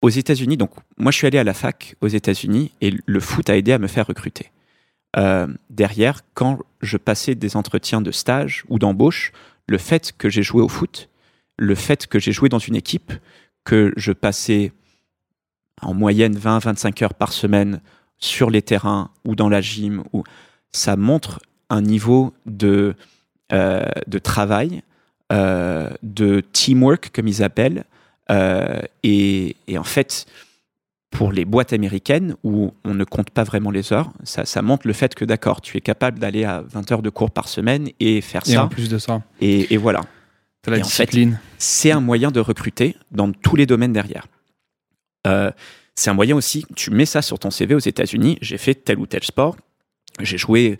aux États-Unis, donc moi je suis allé à la fac aux États-Unis et le foot a aidé à me faire recruter. Euh, derrière, quand je passais des entretiens de stage ou d'embauche, le fait que j'ai joué au foot, le fait que j'ai joué dans une équipe, que je passais en moyenne 20-25 heures par semaine sur les terrains ou dans la gym, ou ça montre un niveau de, euh, de travail, de teamwork, comme ils appellent. Euh, et, et, en fait, pour les boîtes américaines, où on ne compte pas vraiment les heures, ça, ça montre le fait que, d'accord, tu es capable d'aller à 20 heures de cours par semaine et faire
Et
ça.
en plus de ça.
Et, et voilà.
La
Et en fait, c'est un moyen de recruter dans tous les domaines derrière. Euh, c'est un moyen aussi, tu mets ça sur ton CV aux États-Unis, j'ai fait tel ou tel sport, j'ai joué.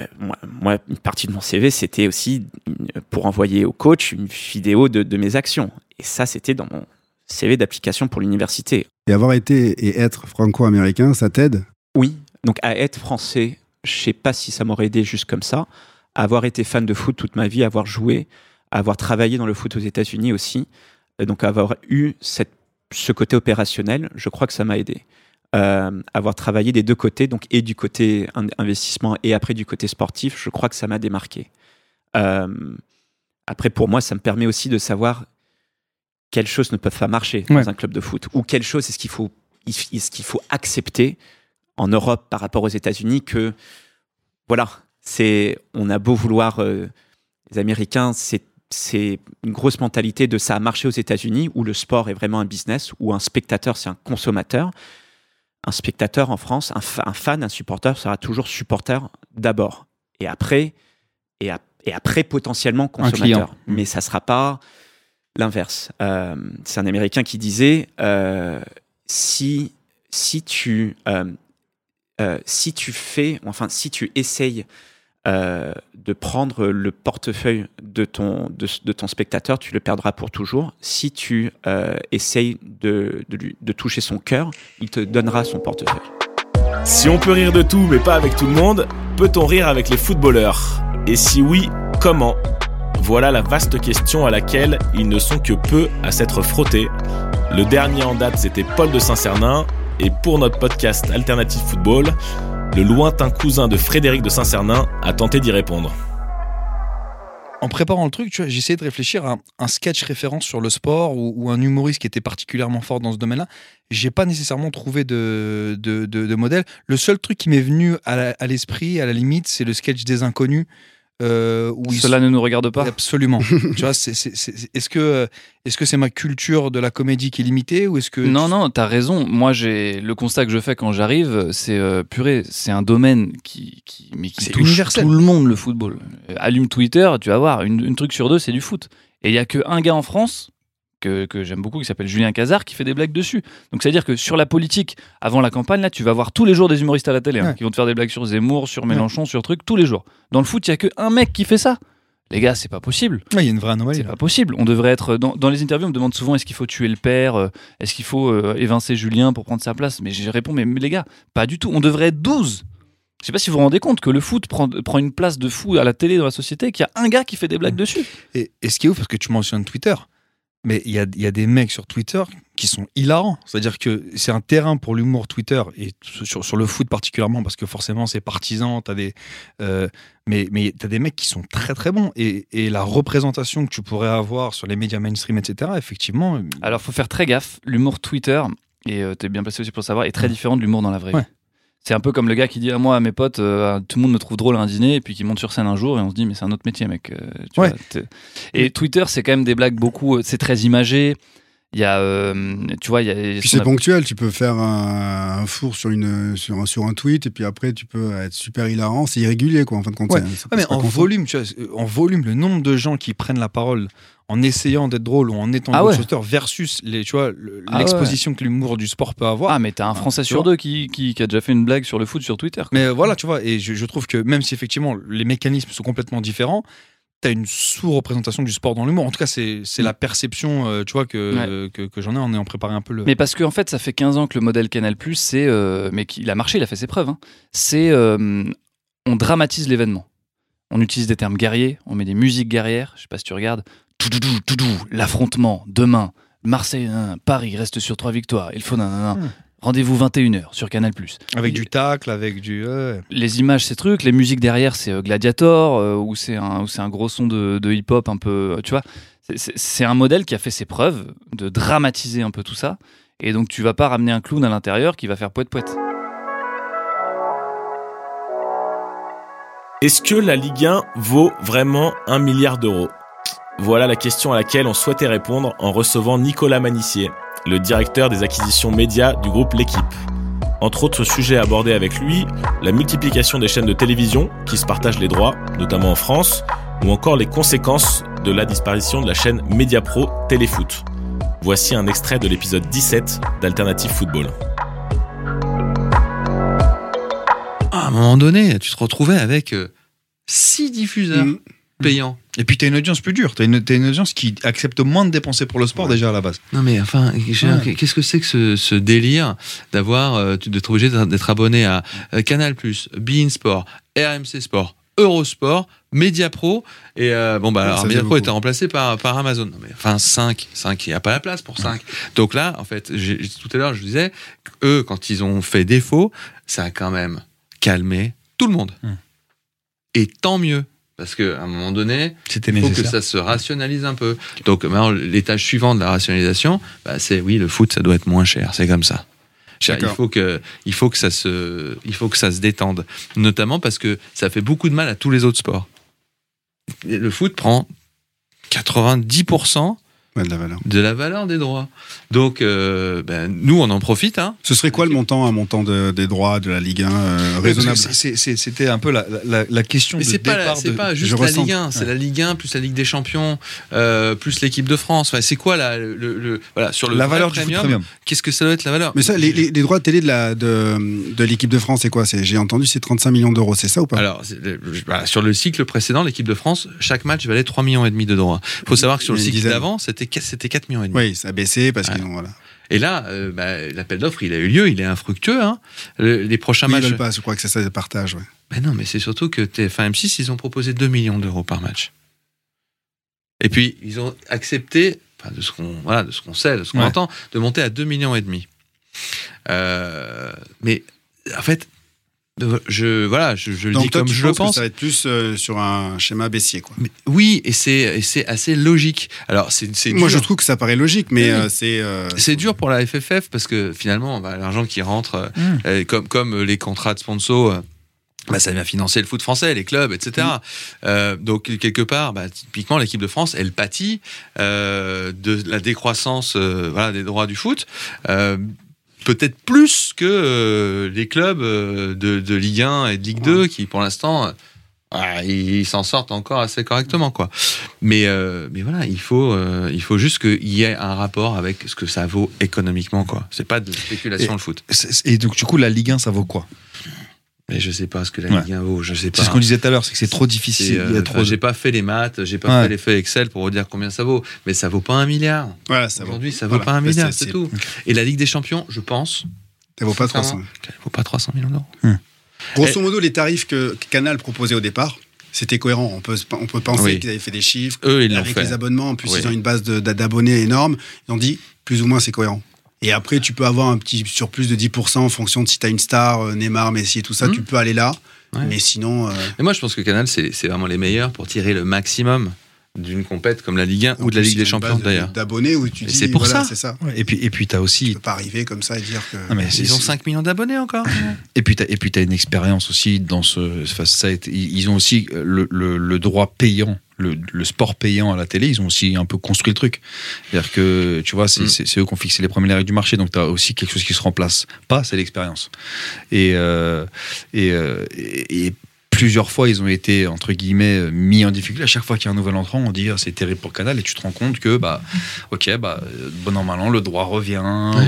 Euh, moi, moi, une partie de mon CV, c'était aussi une- pour envoyer au coach une vidéo de, de mes actions. Et ça, c'était dans mon CV d'application pour l'université.
Et avoir été et être franco-américain, ça t'aide?
Oui, donc à être français, je sais pas si ça m'aurait aidé juste comme ça. Avoir été fan de foot toute ma vie, avoir joué, avoir travaillé dans le foot aux États-Unis aussi, euh, donc avoir eu cette, ce côté opérationnel, je crois que ça m'a aidé. Euh, avoir travaillé des deux côtés, donc et du côté in- investissement et après du côté sportif, je crois que ça m'a démarqué. Euh, après, pour moi, ça me permet aussi de savoir quelles choses ne peuvent pas marcher dans un club de foot ou quelles choses est-ce qu'il faut, est-ce qu'il faut accepter en Europe par rapport aux États-Unis que voilà, c'est on a beau vouloir euh, les Américains, c'est c'est une grosse mentalité de ça a marché aux États-Unis où le sport est vraiment un business où un spectateur c'est un consommateur. Un spectateur en France, un, fa- un fan, un supporter sera toujours supporter d'abord et après et, ap- et après potentiellement consommateur.
client.
Mais ça sera pas l'inverse. Euh, c'est un Américain qui disait euh, si si tu euh, si tu fais, enfin, si tu essayes euh, de prendre le portefeuille de ton, de, ton spectateur, tu le perdras pour toujours. Si tu euh, essayes de, de, toucher son cœur, il te donnera son portefeuille.
Si on peut rire de tout mais pas avec tout le monde, peut-on rire avec les footballeurs? Et si oui, comment? Voilà la vaste question à laquelle ils ne sont que peu à s'être frottés. Le dernier en date, c'était Paul de Saint-Cernin. Et pour notre podcast Alternative Football, le lointain cousin de Frédéric de Saint-Cernin a tenté d'y répondre.
En préparant le truc, tu vois, essayé de réfléchir à un sketch référence sur le sport ou, un humoriste qui était particulièrement fort dans ce domaine-là. J'ai pas nécessairement trouvé de, modèle. Le seul truc qui m'est venu à l'esprit, à la limite, c'est le sketch des inconnus. Euh, où
Cela ne nous regarde pas.
Absolument. [LAUGHS] tu vois, est-ce que est-ce que c'est ma culture de la comédie qui est limitée ou est-ce que
Non, non, t'as raison. Moi, j'ai le constat que je fais quand j'arrive, c'est euh, purée, c'est un domaine qui, qui, mais qui touche
universel.
tout le monde, le football. Euh, Allume Twitter, tu vas voir, une, une truc sur deux, c'est du foot. Et il y a que un gars en France que, que j'aime beaucoup qui s'appelle Julien Cazard qui fait des blagues dessus. Donc c'est à dire que sur la politique, avant la campagne, là, tu vas voir tous les jours des humoristes à la télé hein,
Ouais.
qui vont te faire des blagues sur Zemmour, sur Mélenchon, sur trucs tous les jours. Dans le foot, il y a que un mec qui fait ça. Les gars, c'est pas possible.
Ouais, il y a une vraie anomalie.
C'est pas possible. On devrait être dans, dans les interviews. On me demande souvent est-ce qu'il faut tuer le père, euh, est-ce qu'il faut euh, évincer Julien pour prendre sa place? Mais je réponds mais, mais les gars, pas du tout. On devrait être 12 Je sais pas si vous vous rendez compte que le foot prend, prend une place de fou à la télé dans la société, qu'il y a un gars qui fait des blagues dessus.
Et, et ce qui est ouf, parce que tu mentionnes Twitter, mais il y a, il y a des mecs sur Twitter qui sont hilarants. C'est-à-dire que c'est un terrain pour l'humour Twitter, et sur, sur le foot particulièrement, parce que forcément c'est partisan, as des, euh, mais, mais tu as des mecs qui sont très très bons. Et, et la représentation que tu pourrais avoir sur les médias mainstream, etc., effectivement.
Alors, faut faire très gaffe. L'humour Twitter, et euh, t'es bien placé aussi pour le savoir, est très différent de l'humour dans la vraie vie. C'est un peu comme le gars qui dit à moi, à mes potes, euh, tout le monde me trouve drôle à un dîner, et puis qui monte sur scène un jour, et on se dit, mais c'est un autre métier, mec. euh, tu
Ouais.
vois, et Twitter, c'est quand même des blagues beaucoup, euh, c'est très imagé. Il y a, euh, tu vois, il y a.
Puis
ce
c'est
a-
ponctuel, tu peux faire un, un four sur, une, sur, un, sur un tweet et puis après tu peux être super hilarant. C'est irrégulier quoi en fin de compte.
Ouais. mais en volume, tu vois, euh, en volume, le nombre de gens qui prennent la parole en essayant d'être drôle ou en étant
Ah ouais.
Versus les, tu vois, le-
Ah
l'exposition que l'humour du sport peut avoir.
Ah, mais t'as un Français
tu
sur deux qui, qui, qui a déjà fait une blague sur le foot sur Twitter. quoi.
Mais voilà, tu vois, et je, je trouve que même si effectivement les mécanismes sont complètement différents, tu as une sous-représentation du sport dans l'humour. En tout cas, c'est c'est la perception, euh, tu vois, que, que, que j'en ai en ayant préparé un peu le.
Mais parce qu'en fait, ça fait 15 ans que le modèle Canal+, c'est, euh, mais qu'il a marché, il a fait ses preuves. hein. C'est, euh, on dramatise l'événement. On utilise des termes guerriers, on met des musiques guerrières. Je sais pas si tu regardes. Toudoudou, toudou, l'affrontement demain. Marseille, nan, Paris reste sur trois victoires. Il faut nanana. Rendez-vous 21h sur Canal+.
Avec du tacle, avec du.
les images, ces trucs, les musiques derrière, c'est euh, Gladiator, euh, ou c'est un, ou c'est un gros son de, de hip-hop un peu, euh, tu vois. C'est un modèle qui a fait ses preuves de dramatiser un peu tout ça. Et donc, tu vas pas ramener un clown à l'intérieur qui va faire poète-poète.
Est-ce que la Ligue 1 vaut vraiment un milliard d'euros? Voilà la question à laquelle on souhaitait répondre en recevant Nicolas Manissier, le directeur des acquisitions médias du groupe L'équipe. Entre autres sujets abordés avec lui, la multiplication des chaînes de télévision qui se partagent les droits, notamment en France, ou encore les conséquences de la disparition de la chaîne Mediapro Téléfoot. Voici un extrait de l'épisode 17 d'Alternative Football.
À un moment donné, tu te retrouvais avec euh, six diffuseurs
Mm.
payants.
Et puis, tu as une audience plus dure. Tu as, une audience qui accepte moins de dépenser pour le sport déjà à la base.
Non mais enfin,
Ouais.
qu'est-ce que c'est que ce, ce délire d'avoir, euh, d'être obligé d'être abonné à euh, Canal+, Bein Sport, RMC Sport, Eurosport, Mediapro et euh, bon bah alors Mediapro était remplacé par par Amazon. Non, mais enfin 5, 5 il n'y a pas la place pour 5. Donc là en fait, tout à l'heure je disais eux quand ils ont fait défaut, ça a quand même calmé tout le monde. Et tant mieux parce que à un moment donné,
C'était
il faut que ça se rationalise un peu. Donc maintenant, l'étage suivant de la rationalisation, bah, c'est oui, le foot, ça doit être moins cher. C'est comme ça. Il faut que, il faut que ça se, il faut que ça se détende, notamment parce que ça fait beaucoup de mal à tous les autres sports. Le foot prend 90%
de la valeur.
de la valeur des droits. Donc, euh, ben, nous, on en profite. Hein.
Ce serait quoi le montant, un montant de- des droits de la Ligue 1 euh, raisonnable?
C'était un peu la, la, la question
Mais
de
c'est pas, la-
départ
c'est pas juste la. Ligue 1, c'est
Ouais.
la Ligue 1 plus la Ligue des Champions, euh, plus l'équipe de France. Enfin, c'est quoi la, le, le- voilà, sur le
La valeur du foot premium.
Qu'est-ce que ça doit être la valeur?
Mais ça, les, les- les droits de télé de la de, de l'équipe de France, c'est quoi? J'ai entendu, c'est 35 millions d'euros, c'est ça ou pas?
Alors, voilà, sur le cycle précédent, l'équipe de France, chaque match valait 3 millions et demi de droits. Il faut savoir que sur le cycle d'avant, c'était qu- c'était 4 millions et demi.
Oui, ça a baissé parce qu'ils ont voilà.
Et là, euh, bah, l'appel d'offres, il a eu lieu, il est infructueux. Hein. Le- les prochains
Oui, ils
matchs.
veulent pas, je crois que c'est ça, le partage. Ouais.
Mais non, mais c'est surtout que TF1 M6, ils ont proposé 2 millions d'euros par match. Et puis, ils ont accepté, enfin, de ce qu'on voilà, de ce qu'on sait, de ce qu'on
Ouais.
entend, de monter à 2 millions et demi. Euh, mais en fait, je voilà, je, je le dis
toi,
comme
tu
je le
que
pense.
ça va être plus euh, sur un schéma baissier, quoi.
Mais oui, et c'est assez logique. Alors c'est
Moi,
dur.
je trouve que ça paraît logique, mais
Oui.
euh, c'est euh,
C'est dur pour la FFF parce que finalement, bah, l'argent qui rentre, euh,
Mm.
euh, comme, comme les contrats de sponsor, euh, bah, ça vient financer le foot français, les clubs, etc. Euh, donc, quelque part, bah, typiquement, l'équipe de France, elle pâtit euh, de la décroissance euh, voilà, des droits du foot. Peut-être plus que euh, les clubs euh, de, de Ligue 1 et de Ligue 2 qui, pour l'instant, euh, Ah, ils s'en sortent encore assez correctement, quoi. Mais, mais voilà, il faut, il faut juste qu'il y ait un rapport avec ce que ça vaut économiquement, quoi. C'est pas de spéculation
Et-
le foot.
Et donc, du coup, la Ligue 1, ça vaut quoi?
Mais je sais pas ce que la. Ligue 1 vaut, je sais pas.
C'est ce qu'on disait tout à l'heure, c'est que c'est trop difficile.
Euh,
trop
J'ai pas fait les maths, j'ai pas
Ouais.
fait les feuilles Excel pour vous dire combien ça vaut. Mais ça vaut pas un milliard.
Voilà, ça vaut.
Aujourd'hui, ça vaut
Voilà.
pas un milliard,
c'est-
tout. Et la Ligue des Champions, je pense.
Ça vaut pas
sincèrement,
300.
qu'elle vaut pas 300 millions d'euros.
Grosso modo, les tarifs que Canal proposait au départ, c'était cohérent. On peut, on peut penser
Oui.
qu'ils avaient fait des chiffres.
Eux, ils l'ont
avec
fait.
les abonnements, en plus,
Oui.
ils ont une base de- d'abonnés énorme. Ils ont dit, plus ou moins, c'est cohérent. Et après, tu peux avoir un petit surplus de 10% en fonction de si tu as une star, euh, Neymar, Messi et tout ça,
Hmm.
tu peux aller là. Mais sinon. euh,
Mais moi, je pense que Canal, c'est c'est vraiment les meilleurs pour tirer le maximum d'une compète comme la Ligue 1 ou de la Ligue des Champions d'ailleurs.
D'abonnés où tu
Et
dis.
c'est pour
voilà,
ça.
C'est ça.
Et puis, et puis tu as aussi.
Tu peux pas arriver comme ça et dire que.
Non, mais
Ils ont 5 millions d'abonnés encore.
Et puis, t'as, et puis, tu as une expérience aussi dans ce. ça été- ils ont aussi le, le- le droit payant, le, le sport payant à la télé, ils ont aussi un peu construit le truc. C'est-à-dire que, tu vois, c'est,
Mm.
c'est- c'est eux qui ont fixé les premières règles du marché, donc tu as aussi quelque chose qui se remplace pas, c'est l'expérience. Et, euh, et, euh, et- et plusieurs fois, ils ont été, entre guillemets, mis en difficulté. À chaque fois qu'il y a un nouvel entrant, on dit ah, c'est terrible pour Canal, et tu te rends compte que, bah, ok, bah, bon an, mal an, le droit revient,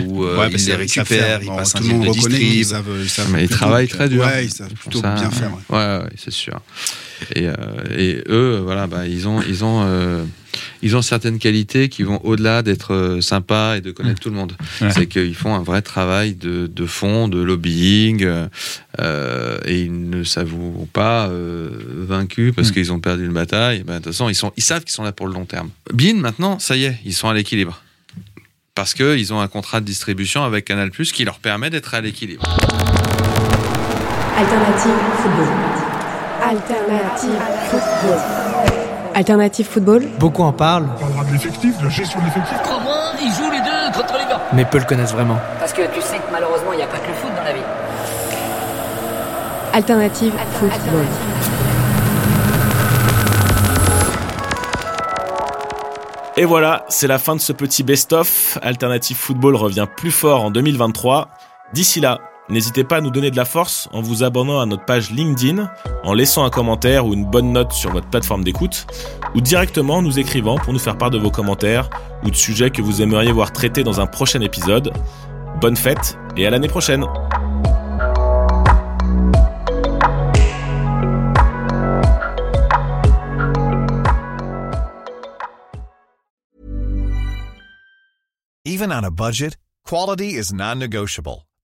ou euh,
Ouais,
ils
parce
les ils
Bon,
passent un deal de
reconnaît
distrib.
savent- ils savent
Mais ils travaillent très dur.
Ouais, ils savent plutôt
ça.
bien faire. ouais.
Ouais, ouais, c'est sûr. Et, euh, et eux, voilà, bah, ils ont, ils ont, euh, ils ont certaines qualités qui vont au-delà d'être euh, sympas et de connaître tout le monde.
Ouais.
C'est qu'ils font un vrai travail de, de fond, de lobbying, euh, euh, et ils ne s'avouent pas euh, vaincus parce qu'ils ont perdu une bataille. Ben, de toute façon, ils sont, ils savent qu'ils sont là pour le long terme. Bean, maintenant, ça y est, ils sont à l'équilibre. Parce qu'ils ont un contrat de distribution avec Canal+, qui leur permet d'être à l'équilibre.
Alternative football. Alternative football. Alternative football.
Beaucoup en parlent. On parlera de l'effectif, de la gestion de l'effectif.
Crois-moi, ils jouent les deux contre les gars.
Mais peu le connaissent vraiment.
Parce que tu sais que malheureusement, il n'y a pas que le foot dans la vie.
Alternative football.
Et voilà, c'est la fin de ce petit best-of. Alternative Football revient plus fort en 2023. D'ici là, n'hésitez pas à nous donner de la force en vous abonnant à notre page LinkedIn, en laissant un commentaire ou une bonne note sur votre plateforme d'écoute, ou directement en nous écrivant pour nous faire part de vos commentaires ou de sujets que vous aimeriez voir traités dans un prochain épisode. Bonne fête et à l'année prochaine.